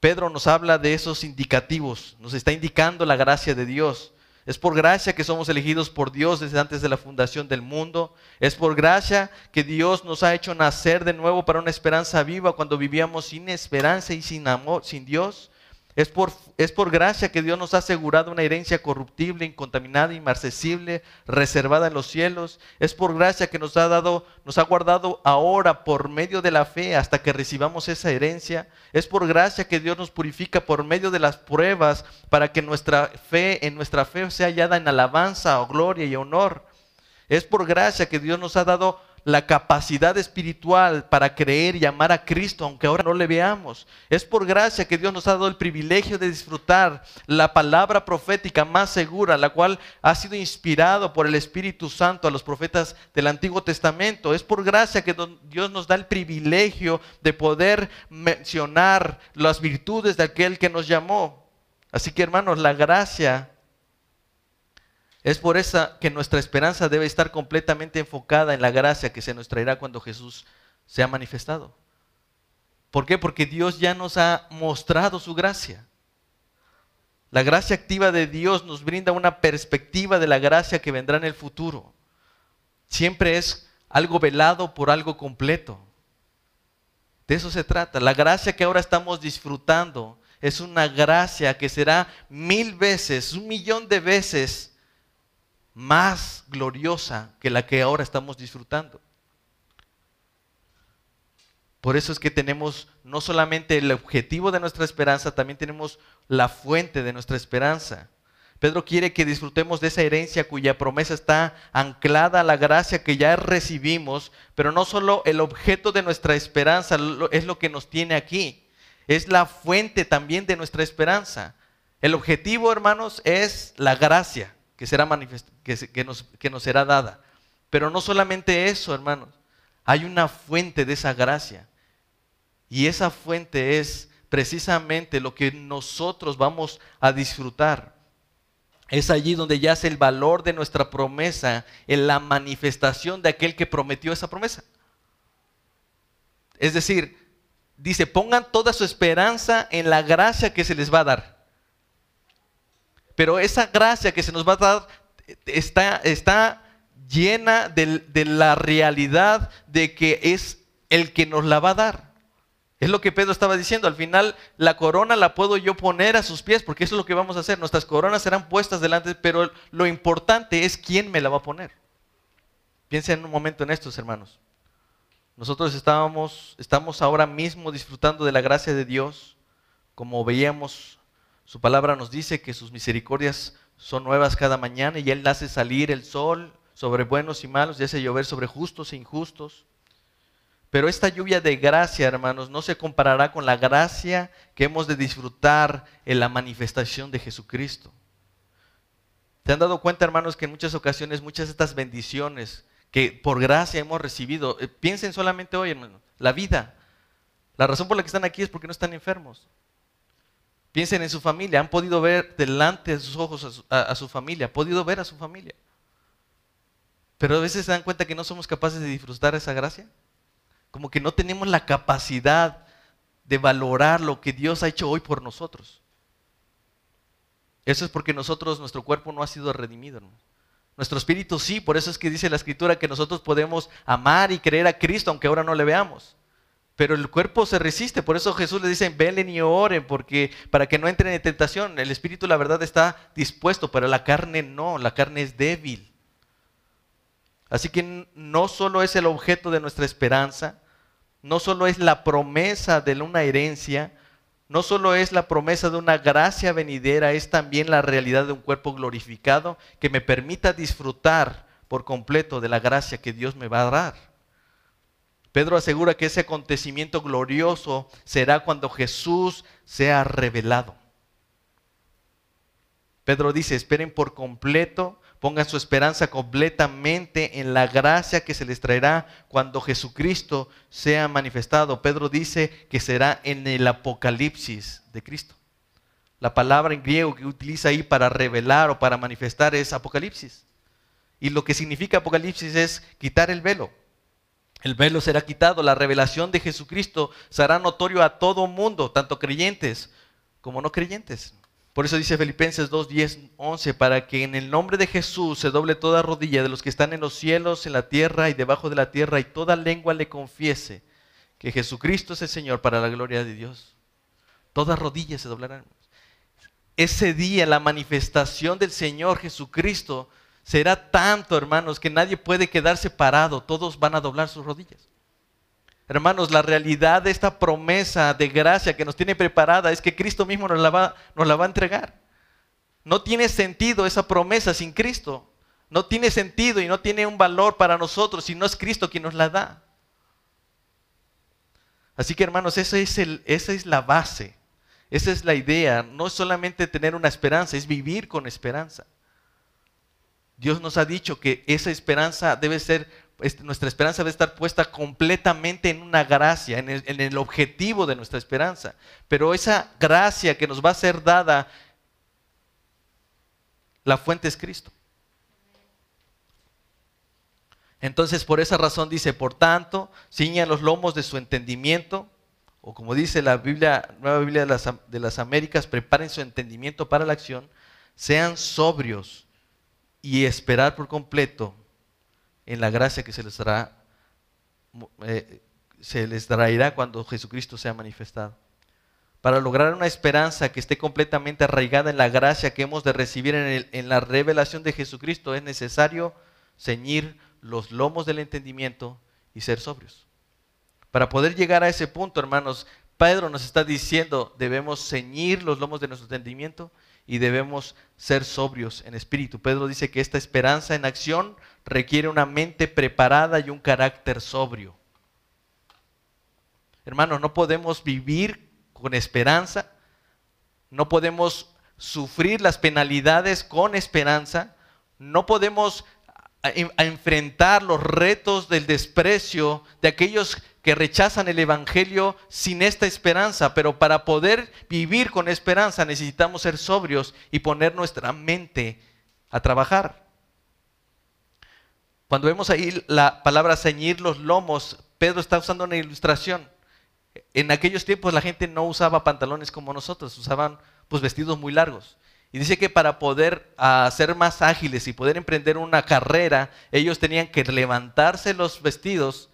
Pedro nos habla de esos indicativos, nos está indicando la gracia de Dios. Es por gracia que somos elegidos por Dios desde antes de la fundación del mundo. Es por gracia que Dios nos ha hecho nacer de nuevo para una esperanza viva cuando vivíamos sin esperanza y sin amor, sin Dios. Es por, es por gracia que Dios nos ha asegurado una herencia corruptible, incontaminada, inmarcesible, reservada en los cielos. Es por gracia que nos ha dado, nos ha guardado ahora por medio de la fe hasta que recibamos esa herencia. Es por gracia que Dios nos purifica por medio de las pruebas para que nuestra fe, en nuestra fe sea hallada en alabanza, o gloria y honor. Es por gracia que Dios nos ha dado la capacidad espiritual para creer y amar a Cristo, aunque ahora no le veamos. Es por gracia que Dios nos ha dado el privilegio de disfrutar la palabra profética más segura, la cual ha sido inspirado por el Espíritu Santo a los profetas del Antiguo Testamento. Es por gracia que Dios nos da el privilegio de poder mencionar las virtudes de aquel que nos llamó. Así que hermanos, la gracia es por eso que nuestra esperanza debe estar completamente enfocada en la gracia que se nos traerá cuando Jesús sea manifestado. ¿Por qué? Porque Dios ya nos ha mostrado su gracia. La gracia activa de Dios nos brinda una perspectiva de la gracia que vendrá en el futuro. Siempre es algo velado por algo completo. De eso se trata. La gracia que ahora estamos disfrutando es una gracia que será mil veces, un millón de veces más gloriosa que la que ahora estamos disfrutando. Por eso es que tenemos no solamente el objetivo de nuestra esperanza, también tenemos la fuente de nuestra esperanza. Pedro quiere que disfrutemos de esa herencia cuya promesa está anclada a la gracia que ya recibimos, pero no solo el objeto de nuestra esperanza es lo que nos tiene aquí, es la fuente también de nuestra esperanza. El objetivo, hermanos, es la gracia que, será que, nos, que nos será dada. Pero no solamente eso, hermanos. Hay una fuente de esa gracia. Y esa fuente es precisamente lo que nosotros vamos a disfrutar. Es allí donde yace el valor de nuestra promesa, en la manifestación de aquel que prometió esa promesa. Es decir, dice, pongan toda su esperanza en la gracia que se les va a dar. Pero esa gracia que se nos va a dar está, está llena de, de la realidad de que es el que nos la va a dar. Es lo que Pedro estaba diciendo. Al final, la corona la puedo yo poner a sus pies, porque eso es lo que vamos a hacer. Nuestras coronas serán puestas delante, pero lo importante es quién me la va a poner. Piensen un momento en estos, hermanos. Nosotros estábamos, estamos ahora mismo disfrutando de la gracia de Dios, como veíamos su palabra nos dice que sus misericordias son nuevas cada mañana y Él hace salir el sol sobre buenos y malos y hace llover sobre justos e injustos. Pero esta lluvia de gracia, hermanos, no se comparará con la gracia que hemos de disfrutar en la manifestación de Jesucristo. ¿Se han dado cuenta, hermanos, que en muchas ocasiones muchas de estas bendiciones que por gracia hemos recibido, eh, piensen solamente hoy, hermanos, la vida. La razón por la que están aquí es porque no están enfermos. Piensen en su familia, han podido ver delante de sus ojos a su, familia, han podido ver a su familia. Pero a veces se dan cuenta que no somos capaces de disfrutar esa gracia. Como que no tenemos la capacidad de valorar lo que Dios ha hecho hoy por nosotros. Eso es porque nosotros, nuestro cuerpo no ha sido redimido. Nuestro espíritu sí, por eso es que dice la escritura que nosotros podemos amar y creer a Cristo aunque ahora no le veamos. Pero el cuerpo se resiste, por eso Jesús le dice, velen y oren, porque para que no entren en tentación, el espíritu la verdad está dispuesto, pero la carne no, la carne es débil. Así que no solo es el objeto de nuestra esperanza, no solo es la promesa de una herencia, no solo es la promesa de una gracia venidera, es también la realidad de un cuerpo glorificado que me permita disfrutar por completo de la gracia que Dios me va a dar. Pedro asegura que ese acontecimiento glorioso será cuando Jesús sea revelado. Pedro dice, esperen por completo, pongan su esperanza completamente en la gracia que se les traerá cuando Jesucristo sea manifestado. Pedro dice que será en el apocalipsis de Cristo. La palabra en griego que utiliza ahí para revelar o para manifestar es apocalipsis. Y lo que significa apocalipsis es quitar el velo. El velo será quitado, la revelación de Jesucristo será notorio a todo mundo, tanto creyentes como no creyentes. Por eso dice Filipenses 2, 10, 11, para que en el nombre de Jesús se doble toda rodilla de los que están en los cielos, en la tierra y debajo de la tierra, y toda lengua le confiese que Jesucristo es el Señor para la gloria de Dios. Todas rodillas se doblarán. Ese día, la manifestación del Señor Jesucristo será tanto, hermanos, que nadie puede quedarse parado, todos van a doblar sus rodillas. Hermanos, la realidad de esta promesa de gracia que nos tiene preparada es que Cristo mismo nos la va, a entregar. No tiene sentido esa promesa sin Cristo. no tiene sentido y no tiene un valor para nosotros si no es Cristo quien nos la da. Así que hermanos, esa es, esa es la base, esa es la idea. No es solamente tener una esperanza, es vivir con esperanza. Dios nos ha dicho que esa esperanza debe ser, este, nuestra esperanza debe estar puesta completamente en una gracia, en el, objetivo de nuestra esperanza. Pero esa gracia que nos va a ser dada, la fuente es Cristo. Entonces, por esa razón dice, por tanto, ciñan los lomos de su entendimiento, o como dice la Biblia, Nueva Biblia de las Américas, preparen su entendimiento para la acción, sean sobrios y esperar por completo en la gracia que se les dará, eh, se les traerá cuando Jesucristo sea manifestado. Para lograr una esperanza que esté completamente arraigada en la gracia que hemos de recibir en, en la revelación de Jesucristo, es necesario ceñir los lomos del entendimiento y ser sobrios. Para poder llegar a ese punto, hermanos, Pedro nos está diciendo, debemos ceñir los lomos de nuestro entendimiento y debemos ser sobrios en espíritu. Pedro dice que esta esperanza en acción requiere una mente preparada y un carácter sobrio. Hermanos, no podemos vivir con esperanza, no podemos sufrir las penalidades con esperanza, no podemos a, enfrentar los retos del desprecio de aquellos que rechazan el Evangelio sin esta esperanza, pero para poder vivir con esperanza necesitamos ser sobrios y poner nuestra mente a trabajar. Cuando vemos ahí la palabra ceñir los lomos, Pedro está usando una ilustración. En aquellos tiempos la gente no usaba pantalones como nosotros, usaban pues vestidos muy largos. Y dice que para poder uh, ser más ágiles y poder emprender una carrera, ellos tenían que levantarse los vestidos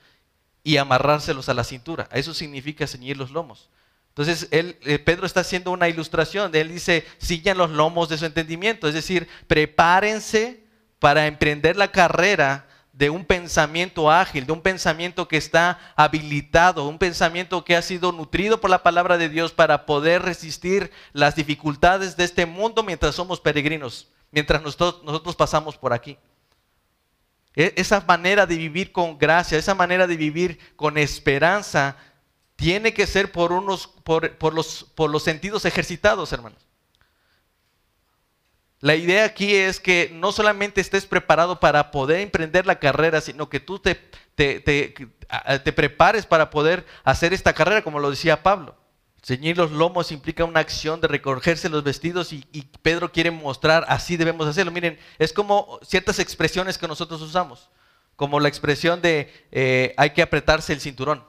y amarrárselos a la cintura. Eso significa ceñir los lomos. Entonces, él, eh, Pedro está haciendo una ilustración. Él dice, sillan los lomos de su entendimiento. Es decir, prepárense para emprender la carrera de un pensamiento ágil, de un pensamiento que está habilitado, un pensamiento que ha sido nutrido por la palabra de Dios para poder resistir las dificultades de este mundo mientras somos peregrinos, mientras nosotros, pasamos por aquí. E, esa manera de vivir con gracia, esa manera de vivir con esperanza, tiene que ser por, unos, por, los, por los sentidos ejercitados, hermanos. La idea aquí es que no solamente estés preparado para poder emprender la carrera, sino que tú te, te, prepares para poder hacer esta carrera, como lo decía Pablo. Ceñir los lomos implica una acción de recogerse los vestidos y, Pedro quiere mostrar así debemos hacerlo. Miren, es como ciertas expresiones que nosotros usamos, como la expresión de eh, hay que apretarse el cinturón.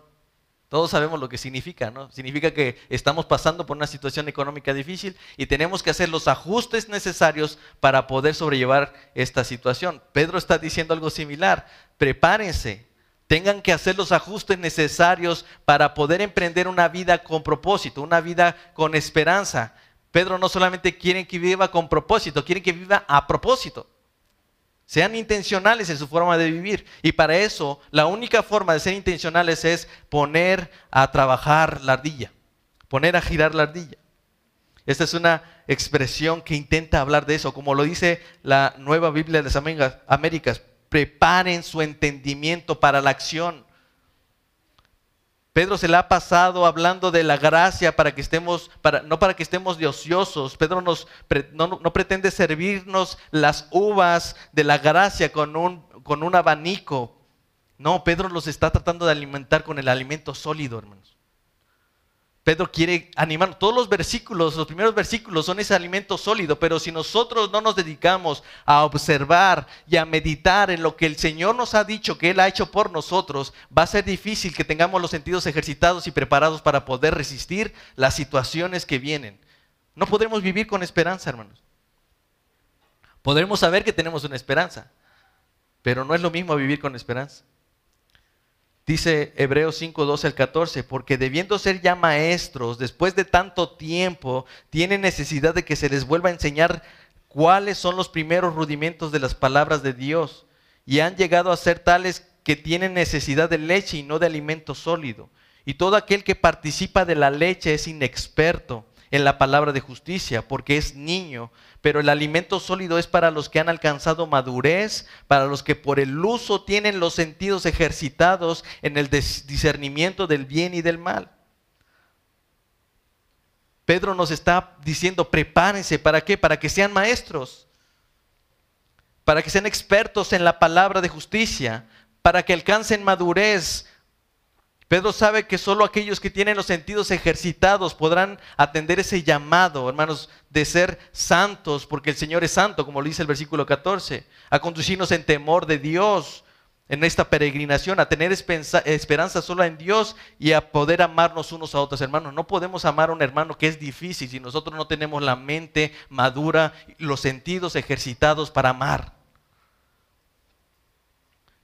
Todos sabemos lo que significa, ¿no? Significa que estamos pasando por una situación económica difícil y tenemos que hacer los ajustes necesarios para poder sobrellevar esta situación. Pedro está diciendo algo similar. Prepárense, tengan que hacer los ajustes necesarios para poder emprender una vida con propósito, una vida con esperanza. Pedro no solamente quiere que viva con propósito, quiere que viva a propósito. Sean intencionales en su forma de vivir. Y para eso, la única forma de ser intencionales es poner a trabajar la ardilla, poner a girar la ardilla. Esta es una expresión que intenta hablar de eso, como lo dice la nueva Biblia de las Américas. Preparen su entendimiento para la acción. Pedro se le ha pasado hablando de la gracia para que estemos, para, no para que estemos de ociosos. Pedro no, no, pretende servirnos las uvas de la gracia con un, con un abanico. No, Pedro los está tratando de alimentar con el alimento sólido, hermanos. Pedro quiere animar. Todos los versículos, los primeros versículos son ese alimento sólido, pero si nosotros no nos dedicamos a observar y a meditar en lo que el Señor nos ha dicho que Él ha hecho por nosotros, va a ser difícil que tengamos los sentidos ejercitados y preparados para poder resistir las situaciones que vienen. No podremos vivir con esperanza, hermanos. Podremos saber que tenemos una esperanza, pero no es lo mismo vivir con esperanza. Dice Hebreos 5, 12 al 14, porque debiendo ser ya maestros, después de tanto tiempo, tienen necesidad de que se les vuelva a enseñar cuáles son los primeros rudimentos de las palabras de Dios. Y han llegado a ser tales que tienen necesidad de leche y no de alimento sólido. Y todo aquel que participa de la leche es inexperto en la palabra de justicia, porque es niño, pero el alimento sólido es para los que han alcanzado madurez, para los que por el uso tienen los sentidos ejercitados en el discernimiento del bien y del mal. Pedro nos está diciendo, prepárense, ¿para qué? Para que sean maestros, para que sean expertos en la palabra de justicia, para que alcancen madurez, Pedro sabe que solo aquellos que tienen los sentidos ejercitados podrán atender ese llamado, hermanos, de ser santos, porque el Señor es santo, como lo dice el versículo 14, a conducirnos en temor de Dios en esta peregrinación, a tener esperanza solo en Dios y a poder amarnos unos a otros, hermanos. No podemos amar a un hermano que es difícil si nosotros no tenemos la mente madura, los sentidos ejercitados para amar.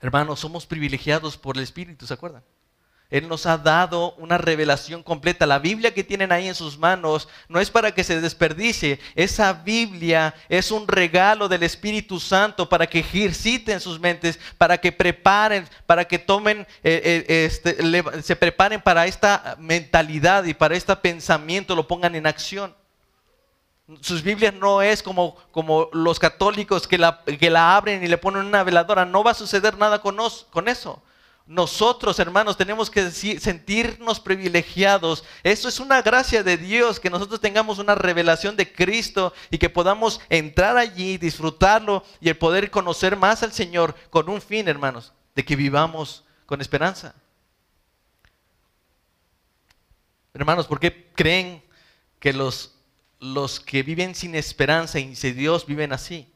Hermanos, somos privilegiados por el Espíritu, ¿se acuerdan? Él nos ha dado una revelación completa. La Biblia que tienen ahí en sus manos no es para que se desperdicie. Esa Biblia es un regalo del Espíritu Santo para que ejerciten sus mentes, para que preparen, para que tomen, eh, eh, este, se preparen para esta mentalidad y para este pensamiento, lo pongan en acción. Sus Biblias no es como, como los católicos que la, que la abren y le ponen una veladora. No va a suceder nada con, con eso. Nosotros, hermanos, tenemos que sentirnos privilegiados. Eso es una gracia de Dios, que nosotros tengamos una revelación de Cristo y que podamos entrar allí, disfrutarlo y el poder conocer más al Señor con un fin, hermanos, de que vivamos con esperanza. Hermanos, ¿por qué creen que los, los que viven sin esperanza y sin Dios viven así?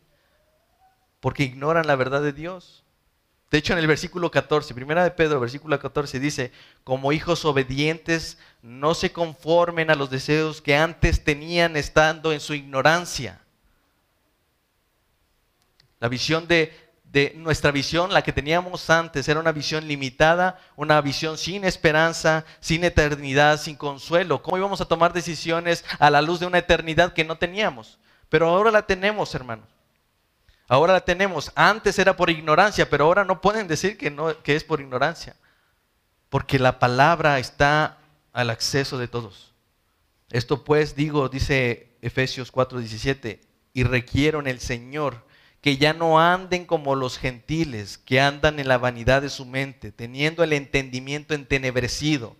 Porque ignoran la verdad de Dios. De hecho, en el versículo 14, primera de Pedro, versículo 14, dice, como hijos obedientes, no se conformen a los deseos que antes tenían estando en su ignorancia. La visión de, de nuestra visión, la que teníamos antes, era una visión limitada, una visión sin esperanza, sin eternidad, sin consuelo. ¿Cómo íbamos a tomar decisiones a la luz de una eternidad que no teníamos? Pero ahora la tenemos, hermanos. Ahora la tenemos. Antes era por ignorancia, pero ahora no pueden decir que, no, que es por ignorancia. Porque la palabra está al acceso de todos. Esto pues digo, dice Efesios 4:17, y requiero en el Señor que ya no anden como los gentiles, que andan en la vanidad de su mente, teniendo el entendimiento entenebrecido,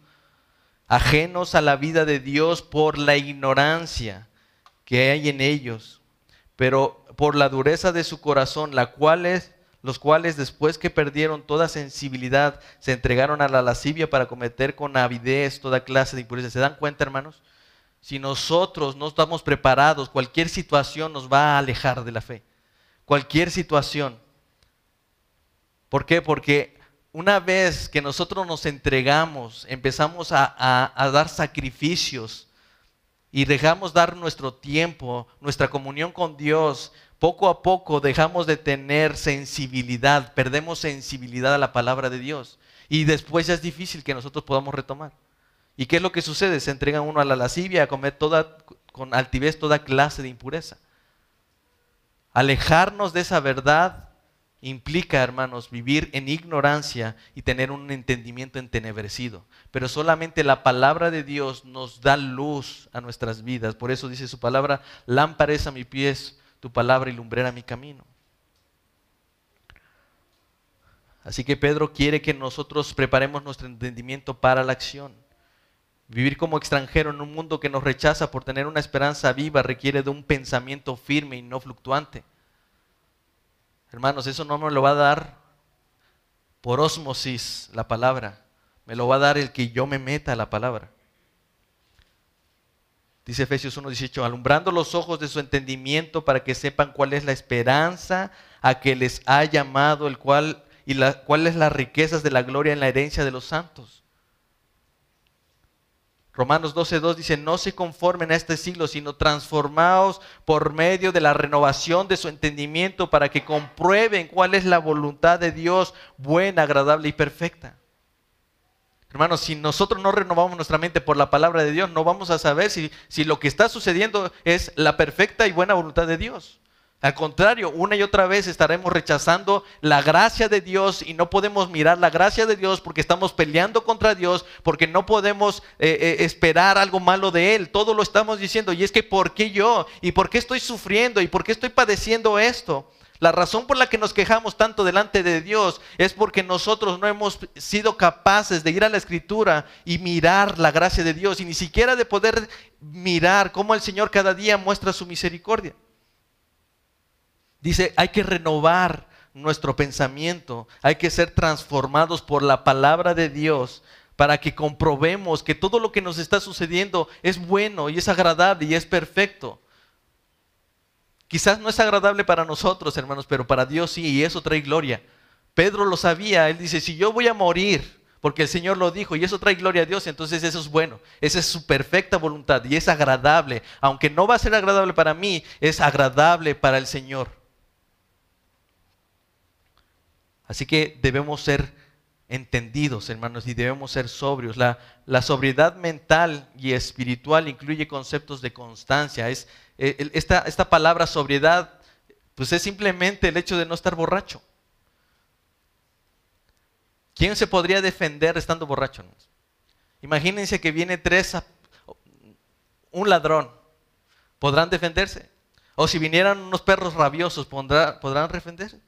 ajenos a la vida de Dios por la ignorancia que hay en ellos. Pero por la dureza de su corazón, los cuales después que perdieron toda sensibilidad, se entregaron a la lascivia para cometer con avidez toda clase de impureza. ¿Se dan cuenta, hermanos? Si nosotros no estamos preparados, cualquier situación nos va a alejar de la fe. Cualquier situación. ¿Por qué? Porque una vez que nosotros nos entregamos, empezamos a, a dar sacrificios y dejamos dar nuestro tiempo, nuestra comunión con Dios, poco a poco dejamos de tener sensibilidad, perdemos sensibilidad a la palabra de Dios. Y después ya es difícil que nosotros podamos retomar. ¿Y qué es lo que sucede? Se entrega uno a la lascivia, a comer toda, con altivez toda clase de impureza. Alejarnos de esa verdad implica, hermanos, vivir en ignorancia y tener un entendimiento entenebrecido. Pero solamente la palabra de Dios nos da luz a nuestras vidas. Por eso dice su palabra, lámpara a mis pies tu palabra y lumbrera mi camino. Así que Pedro quiere que nosotros preparemos nuestro entendimiento para la acción. Vivir como extranjero en un mundo que nos rechaza por tener una esperanza viva requiere de un pensamiento firme y no fluctuante. Hermanos, eso no me lo va a dar por osmosis la palabra, me lo va a dar el que yo me meta a la palabra. Dice Efesios 1:18, alumbrando los ojos de su entendimiento para que sepan cuál es la esperanza a que les ha llamado, el cual y la, cuáles las riquezas de la gloria en la herencia de los santos. Romanos 12:2 dice, no se conformen a este siglo, sino transformaos por medio de la renovación de su entendimiento para que comprueben cuál es la voluntad de Dios buena, agradable y perfecta. Hermanos, si nosotros no renovamos nuestra mente por la palabra de Dios, no vamos a saber si, si lo que está sucediendo es la perfecta y buena voluntad de Dios. Al contrario, una y otra vez estaremos rechazando la gracia de Dios y no podemos mirar la gracia de Dios porque estamos peleando contra Dios, porque no podemos eh, eh, esperar algo malo de Él. Todo lo estamos diciendo. Y es que ¿por qué yo? ¿Y por qué estoy sufriendo? ¿Y por qué estoy padeciendo esto? La razón por la que nos quejamos tanto delante de Dios es porque nosotros no hemos sido capaces de ir a la escritura y mirar la gracia de Dios y ni siquiera de poder mirar cómo el Señor cada día muestra su misericordia. Dice, hay que renovar nuestro pensamiento, hay que ser transformados por la palabra de Dios para que comprobemos que todo lo que nos está sucediendo es bueno y es agradable y es perfecto. Quizás no es agradable para nosotros, hermanos, pero para Dios sí, y eso trae gloria. Pedro lo sabía, él dice, si yo voy a morir, porque el Señor lo dijo, y eso trae gloria a Dios, entonces eso es bueno, esa es su perfecta voluntad y es agradable. Aunque no va a ser agradable para mí, es agradable para el Señor. Así que debemos ser entendidos, hermanos, y debemos ser sobrios. La, la sobriedad mental y espiritual incluye conceptos de constancia. Es, eh, esta, esta palabra sobriedad, pues es simplemente el hecho de no estar borracho. ¿Quién se podría defender estando borracho? Imagínense que viene tres, un ladrón, ¿podrán defenderse? O si vinieran unos perros rabiosos, ¿podrán defenderse?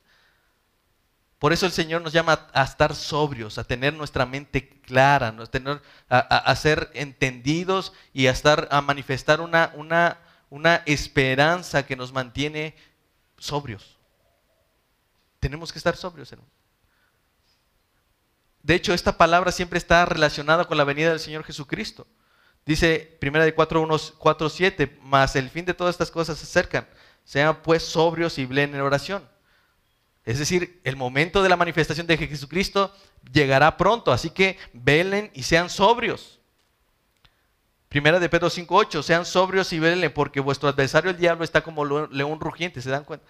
Por eso el Señor nos llama a estar sobrios, a tener nuestra mente clara, a, ser entendidos y a, estar, a manifestar una, una, una esperanza que nos mantiene sobrios. Tenemos que estar sobrios, hermano. De hecho, esta palabra siempre está relacionada con la venida del Señor Jesucristo. Dice 1 de 4, 4, 7, más el fin de todas estas cosas se acercan. Sean pues sobrios y blen en oración. Es decir, el momento de la manifestación de Jesucristo llegará pronto, así que velen y sean sobrios. Primera de Pedro 5.8, sean sobrios y velen porque vuestro adversario el diablo está como león rugiente, ¿se dan cuenta?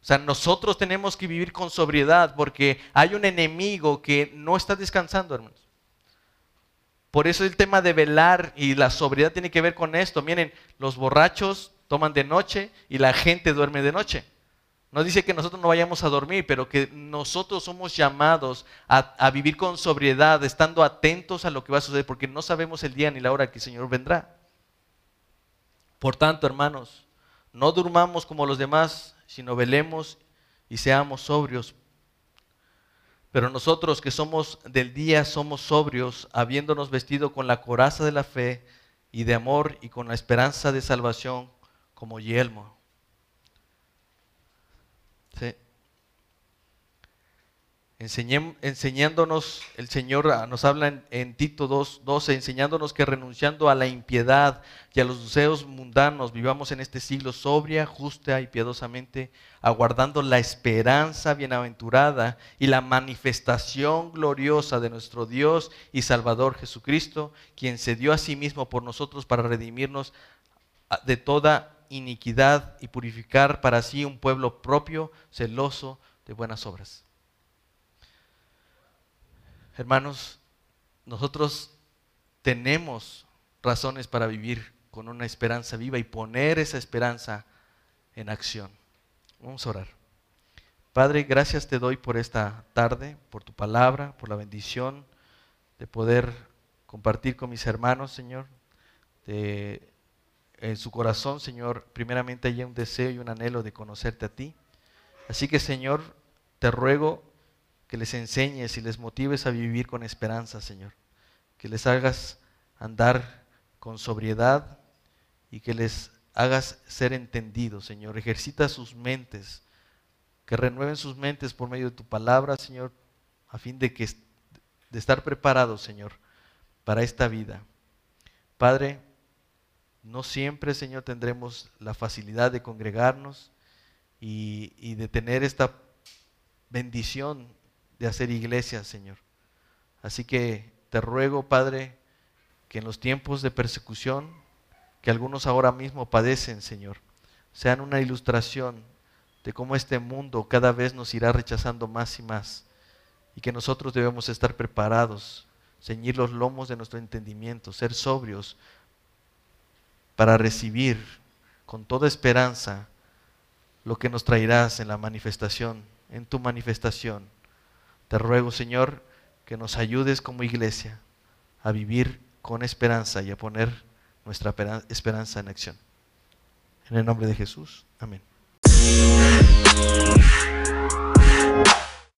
O sea, nosotros tenemos que vivir con sobriedad porque hay un enemigo que no está descansando, hermanos. Por eso el tema de velar y la sobriedad tiene que ver con esto. Miren, los borrachos toman de noche y la gente duerme de noche. No dice que nosotros no vayamos a dormir, pero que nosotros somos llamados a, vivir con sobriedad, estando atentos a lo que va a suceder, porque no sabemos el día ni la hora que el Señor vendrá. Por tanto, hermanos, no durmamos como los demás, sino velemos y seamos sobrios. Pero nosotros que somos del día somos sobrios, habiéndonos vestido con la coraza de la fe y de amor y con la esperanza de salvación como yelmo enseñándonos, el Señor ah, nos habla en, Tito 2, 12, enseñándonos que renunciando a la impiedad y a los deseos mundanos, vivamos en este siglo sobria, justa y piadosamente, aguardando la esperanza bienaventurada y la manifestación gloriosa de nuestro Dios y Salvador Jesucristo, quien se dio a sí mismo por nosotros para redimirnos ah, de toda iniquidad y purificar para sí un pueblo propio, celoso de buenas obras. Hermanos, nosotros tenemos razones para vivir con una esperanza viva y poner esa esperanza en acción. Vamos a orar. Padre, gracias te doy por esta tarde, por tu palabra, por la bendición de poder compartir con mis hermanos, Señor, de en su corazón, Señor, primeramente hay un deseo y un anhelo de conocerte a ti. Así que, Señor, te ruego que les enseñes y les motives a vivir con esperanza, Señor. Que les hagas andar con sobriedad y que les hagas ser entendidos, Señor. Ejercita sus mentes, que renueven sus mentes por medio de tu palabra, Señor, a fin de que de estar preparados, Señor, para esta vida. Padre, no siempre, Señor, tendremos la facilidad de congregarnos y, de tener esta bendición de hacer iglesia, Señor. Así que te ruego, Padre, que en los tiempos de persecución que algunos ahora mismo padecen, Señor, sean una ilustración de cómo este mundo cada vez nos irá rechazando más y más y que nosotros debemos estar preparados, ceñir los lomos de nuestro entendimiento, ser sobrios, para recibir con toda esperanza lo que nos traerás en la manifestación, en tu manifestación. Te ruego, Señor, que nos ayudes como iglesia a vivir con esperanza y a poner nuestra esperanza en acción. En el nombre de Jesús. Amén.